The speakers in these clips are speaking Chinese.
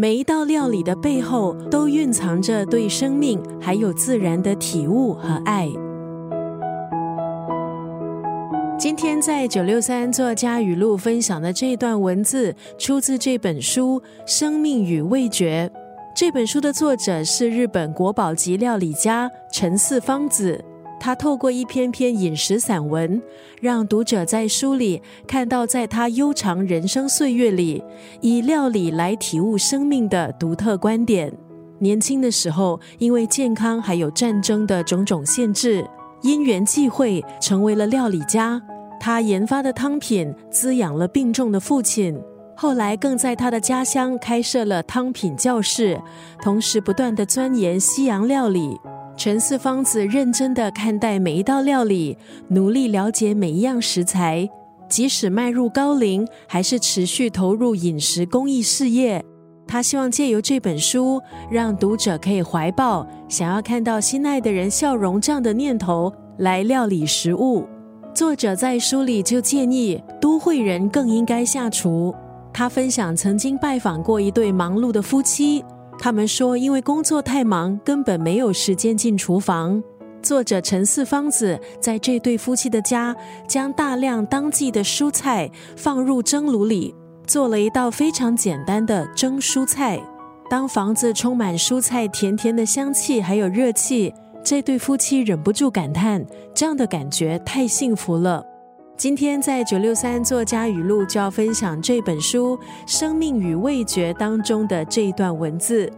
每一道料理的背后都蕴藏着对生命还有自然的体悟和爱。今天在九六三作家语录分享的这段文字，出自这本书《生命与味觉》。这本书的作者是日本国宝级料理家陈四方子。他透过一篇篇饮食散文，让读者在书里看到，在他悠长人生岁月里，以料理来体悟生命的独特观点。年轻的时候，因为健康还有战争的种种限制，因缘际会成为了料理家。他研发的汤品滋养了病重的父亲，后来更在他的家乡开设了汤品教室，同时不断的钻研西洋料理。陈四方子认真的看待每一道料理，努力了解每一样食材。即使迈入高龄，还是持续投入饮食公益事业。他希望借由这本书，让读者可以怀抱想要看到心爱的人笑容这样的念头来料理食物。作者在书里就建议，都会人更应该下厨。他分享曾经拜访过一对忙碌的夫妻。他们说，因为工作太忙，根本没有时间进厨房。作者陈四方子在这对夫妻的家，将大量当季的蔬菜放入蒸炉里，做了一道非常简单的蒸蔬菜。当房子充满蔬菜甜甜的香气，还有热气，这对夫妻忍不住感叹：这样的感觉太幸福了。今天在九六三作家语录就要分享这本书《生命与味觉》当中的这一段文字：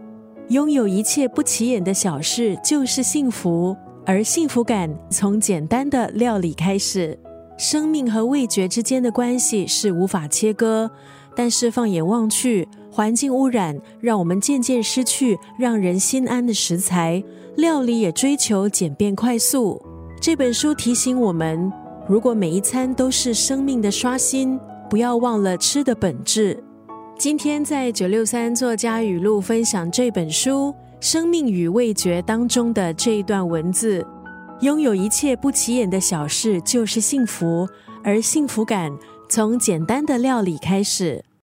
拥有一切不起眼的小事就是幸福，而幸福感从简单的料理开始。生命和味觉之间的关系是无法切割，但是放眼望去，环境污染让我们渐渐失去让人心安的食材，料理也追求简便快速。这本书提醒我们。如果每一餐都是生命的刷新，不要忘了吃的本质。今天在九六三作家语录分享这本书《生命与味觉》当中的这一段文字：拥有一切不起眼的小事就是幸福，而幸福感从简单的料理开始。